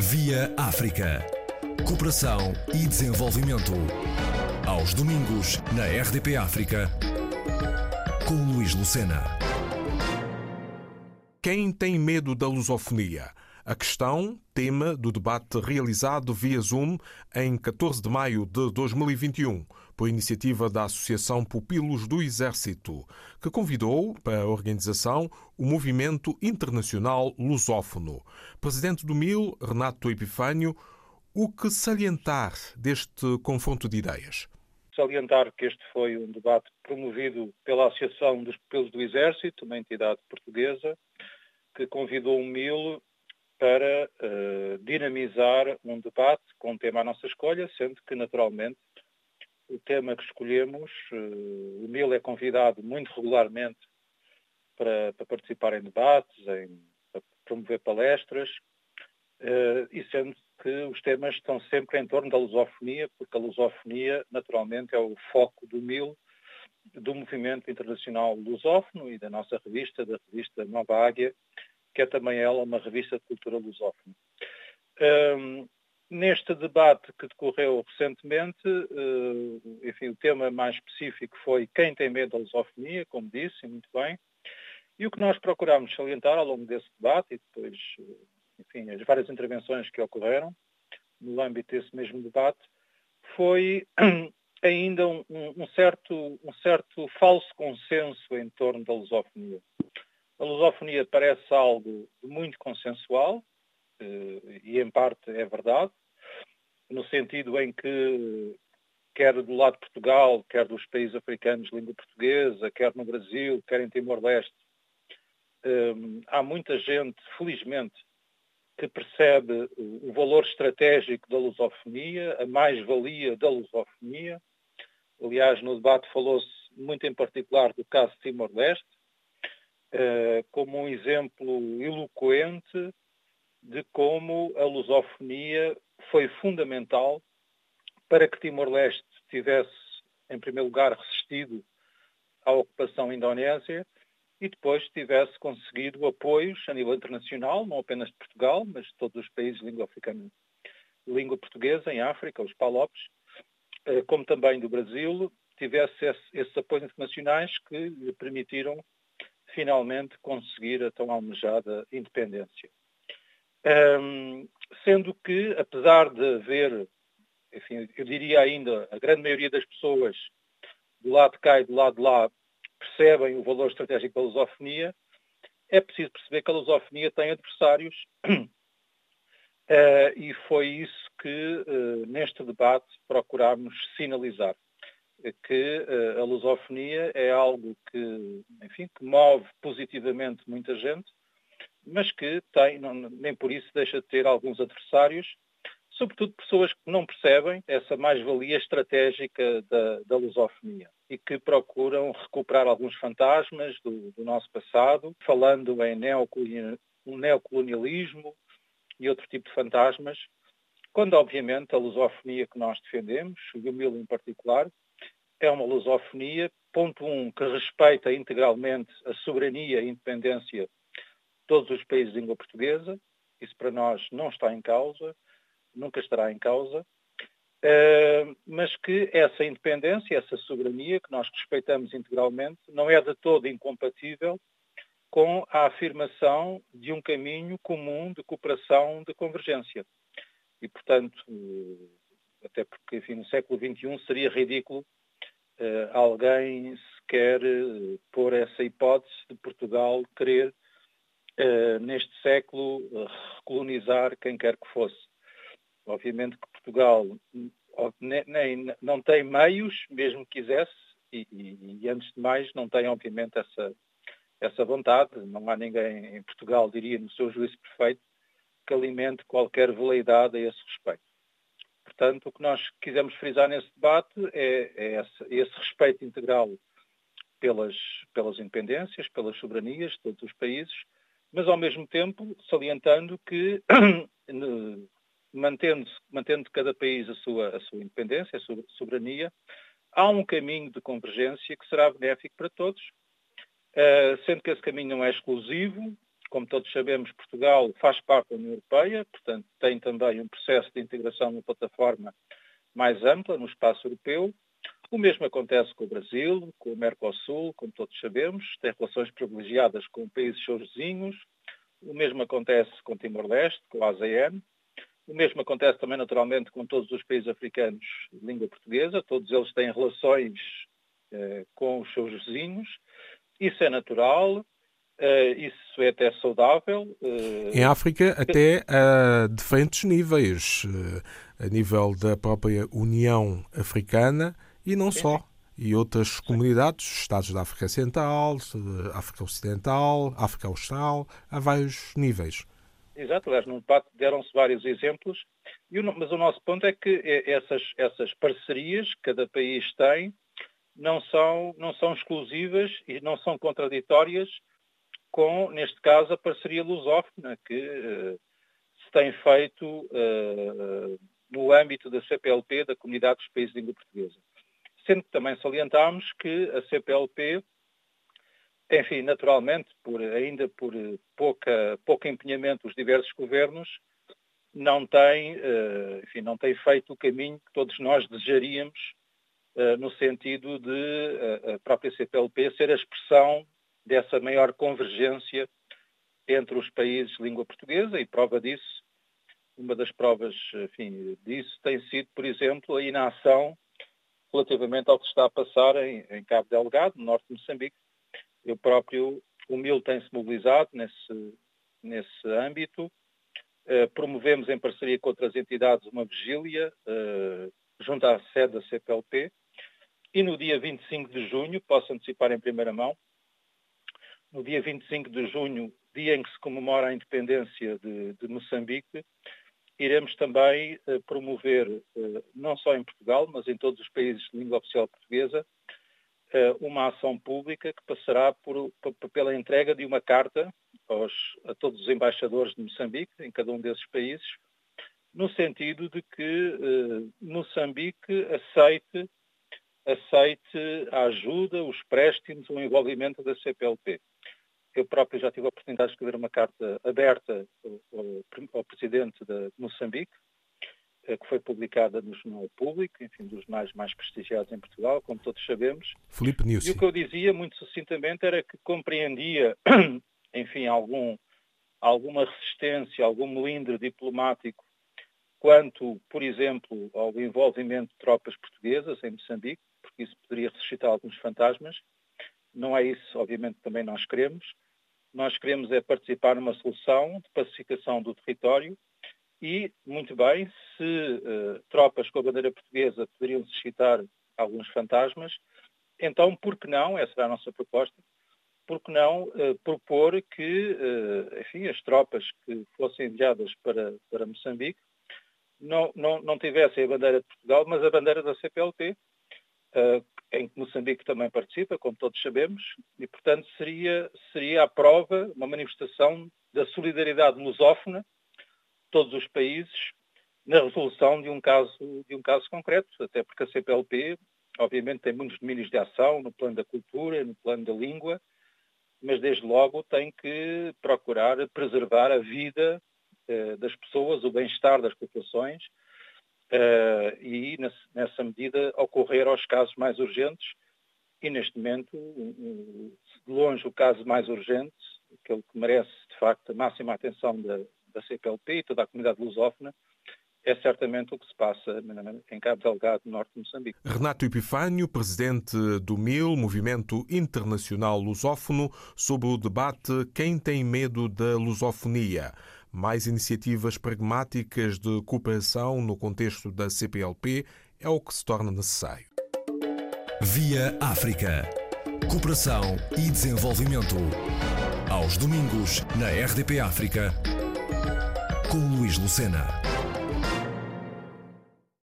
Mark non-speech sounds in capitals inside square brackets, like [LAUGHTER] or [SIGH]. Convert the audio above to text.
Via África. Cooperação e desenvolvimento. Aos domingos, na RDP África, com Luís Lucena. Quem tem medo da lusofonia? A questão, tema do debate realizado via Zoom em 14 de maio de 2021, por iniciativa da Associação Pupilos do Exército, que convidou para a organização o Movimento Internacional Lusófono. Presidente do MIL, Renato Epifânio, o que salientar deste confronto de ideias? Salientar que este foi um debate promovido pela Associação dos Pupilos do Exército, uma entidade portuguesa, que convidou o MIL para uh, dinamizar um debate com um tema à nossa escolha, sendo que, naturalmente, o tema que escolhemos, uh, o MIL é convidado muito regularmente para, para participar em debates, em, para promover palestras, uh, e sendo que os temas estão sempre em torno da lusofonia, porque a lusofonia, naturalmente, é o foco do MIL, do Movimento Internacional Lusófono e da nossa revista, da revista Nova Águia, que é também ela uma revista de cultura lusófona. Um, neste debate que decorreu recentemente, uh, enfim, o tema mais específico foi quem tem medo da lusofonia, como disse, muito bem, e o que nós procurámos salientar ao longo desse debate e depois, enfim, as várias intervenções que ocorreram no âmbito desse mesmo debate, foi [CLEARS THROAT] ainda um, um, certo, um certo falso consenso em torno da lusofonia. A lusofonia parece algo muito consensual, eh, e em parte é verdade, no sentido em que, quer do lado de Portugal, quer dos países africanos de língua portuguesa, quer no Brasil, quer em Timor-Leste, eh, há muita gente, felizmente, que percebe o valor estratégico da lusofonia, a mais-valia da lusofonia. Aliás, no debate falou-se muito em particular do caso Timor-Leste, como um exemplo eloquente de como a lusofonia foi fundamental para que Timor-Leste tivesse, em primeiro lugar, resistido à ocupação indonésia e depois tivesse conseguido apoios a nível internacional, não apenas de Portugal, mas de todos os países de língua africana, língua portuguesa em África, os PALOPs, eh, como também do Brasil, tivesse esses apoios internacionais que lhe permitiram finalmente conseguir a tão almejada independência. Um, sendo que, apesar de haver, enfim, eu diria ainda, a grande maioria das pessoas do lado de cá e do lado de lá percebem o valor estratégico da lusofonia, é preciso perceber que a lusofonia tem adversários uh, [CLEARS THROAT] e foi isso que, uh, neste debate, procurámos sinalizar que uh, a lusofonia é algo que, enfim, que move positivamente muita gente, mas que tem, não, nem por isso deixa de ter alguns adversários, sobretudo pessoas que não percebem essa mais-valia estratégica da, da, lusofonia e que procuram recuperar alguns fantasmas do, do nosso passado, falando em neocolonialismo e outro tipo de fantasmas, quando obviamente a lusofonia que nós defendemos, o Gumil em particular, é uma lusofonia, ponto um, que respeita integralmente a soberania e independência de todos os países de língua portuguesa. Isso para nós não está em causa, nunca estará em causa. Uh, mas que essa independência, essa soberania que nós respeitamos integralmente, não é de todo incompatível com a afirmação de um caminho comum de cooperação, de convergência. E, portanto, até porque, enfim, no século XXI seria ridículo alguém sequer uh, pôr essa hipótese de Portugal querer, uh, neste século, recolonizar quem quer que fosse. Obviamente que Portugal nem, nem, não tem meios, mesmo que quisesse, e, e, e, antes de mais não tem, obviamente, essa, essa vontade. Não há ninguém em Portugal, diria, no seu juízo perfeito, que alimente qualquer veleidade a esse respeito. Portanto, o que nós quisemos frisar nesse debate é, é esse, esse, respeito integral pelas, pelas independências, pelas soberanias de todos os países, mas ao mesmo tempo salientando que, [CLEARS THROAT] mantendo, mantendo cada país a sua, a sua independência, a sua soberania, há um caminho de convergência que será benéfico para todos, uh, sendo que esse caminho não é exclusivo, Como todos sabemos, Portugal faz parte da União Europeia, portanto, tem também um processo de integração numa plataforma mais ampla no espaço europeu. O mesmo acontece com o Brasil, com o Mercosul, como todos sabemos, tem relações privilegiadas com países seus vizinhos. O mesmo acontece com Timor-Leste, com a ASEAN. O mesmo acontece também, naturalmente, com todos os países africanos de língua portuguesa. Todos eles têm relações eh, com os seus vizinhos. Isso é natural, eh, isso é até saudável. Eh, em África, até a diferentes níveis, a nível da própria União Africana e não Sim. só. E outras comunidades, Estados da África Central, África Ocidental, África Austral, há vários níveis. Exato, aliás, no debate deram-se vários exemplos, mas o nosso ponto é que essas, essas parcerias que cada país tem não são, não são exclusivas e não são contraditórias com, neste caso, a parceria lusófona, que uh, se tem feito uh, no âmbito da CPLP, da Comunidade dos Países de Língua Portuguesa. Sendo que também salientámos que a CPLP, enfim, naturalmente, por, ainda por pouca, pouco empenhamento dos diversos governos, não tem, enfim, não tem feito o caminho que todos nós desejaríamos no sentido de a própria CPLP ser a expressão dessa maior convergência entre os países de língua portuguesa e prova disso, uma das provas enfim, disso tem sido, por exemplo, a inação relativamente ao que está a passar em, em Cabo Delgado, no norte de Moçambique. Eu próprio, o MIL tem-se mobilizado nesse, nesse âmbito. Uh, promovemos em parceria com outras entidades uma vigília uh, junto à sede da CPLP. E no dia 25 de junho, posso antecipar em primeira mão, no dia 25 de junho, dia em que se comemora a independência de, de Moçambique, iremos também uh, promover, uh, não só em Portugal, mas em todos os países de língua oficial portuguesa, uh, uma ação pública que passará por, pela entrega de uma carta aos, a todos os embaixadores de Moçambique, em cada um desses países, no sentido de que Moçambique aceite aceite a ajuda, os préstimos, o envolvimento da CPLP. Eu próprio já tive a oportunidade de escrever uma carta aberta ao, ao presidente de Moçambique, eh, que foi publicada no Jornal Público, enfim, dos mais, mais prestigiados em Portugal, como todos sabemos. Felipe Nilsi. E o que eu dizia, muito sucintamente, era que compreendia, [CLEARS THROAT] enfim, algum, alguma resistência, algum melindre diplomático quanto, por exemplo, ao envolvimento de tropas portuguesas em Moçambique, porque isso poderia ressuscitar alguns fantasmas, não é isso, obviamente, também nós queremos. Nós queremos é participar numa solução de pacificação do território e, muito bem, se uh, tropas com a bandeira portuguesa poderiam suscitar alguns fantasmas, então, por que não, essa era a nossa proposta, por que não uh, propor que, uh, enfim, as tropas que fossem enviadas para, para Moçambique não, não, não tivessem a bandeira de Portugal, mas a bandeira da CPLP, em que Moçambique também participa, como todos sabemos, e, portanto, seria, seria a prova, uma manifestação da solidariedade lusófona de todos os países na resolução de um caso, de um caso concreto, até porque a CPLP, obviamente, tem muitos domínios de ação no plano da cultura, no plano da língua, mas desde logo tem que procurar preservar a vida eh, das pessoas, o bem-estar das populações, e, nessa medida, ocorrer aos casos mais urgentes. E, neste momento, de longe, o caso mais urgente, aquele que merece, de facto, a máxima atenção da, da CPLP e toda a comunidade lusófona, é certamente o que se passa em Cabo Delgado, no norte de Moçambique. Renato Epifânio, presidente do MIL, Movimento Internacional Lusófono, sobre o debate Quem tem medo da lusofonia? Mais iniciativas pragmáticas de cooperação no contexto da CPLP é o que se torna necessário. Via África. Cooperação e desenvolvimento. Aos domingos, na RDP África, com Luís Lucena.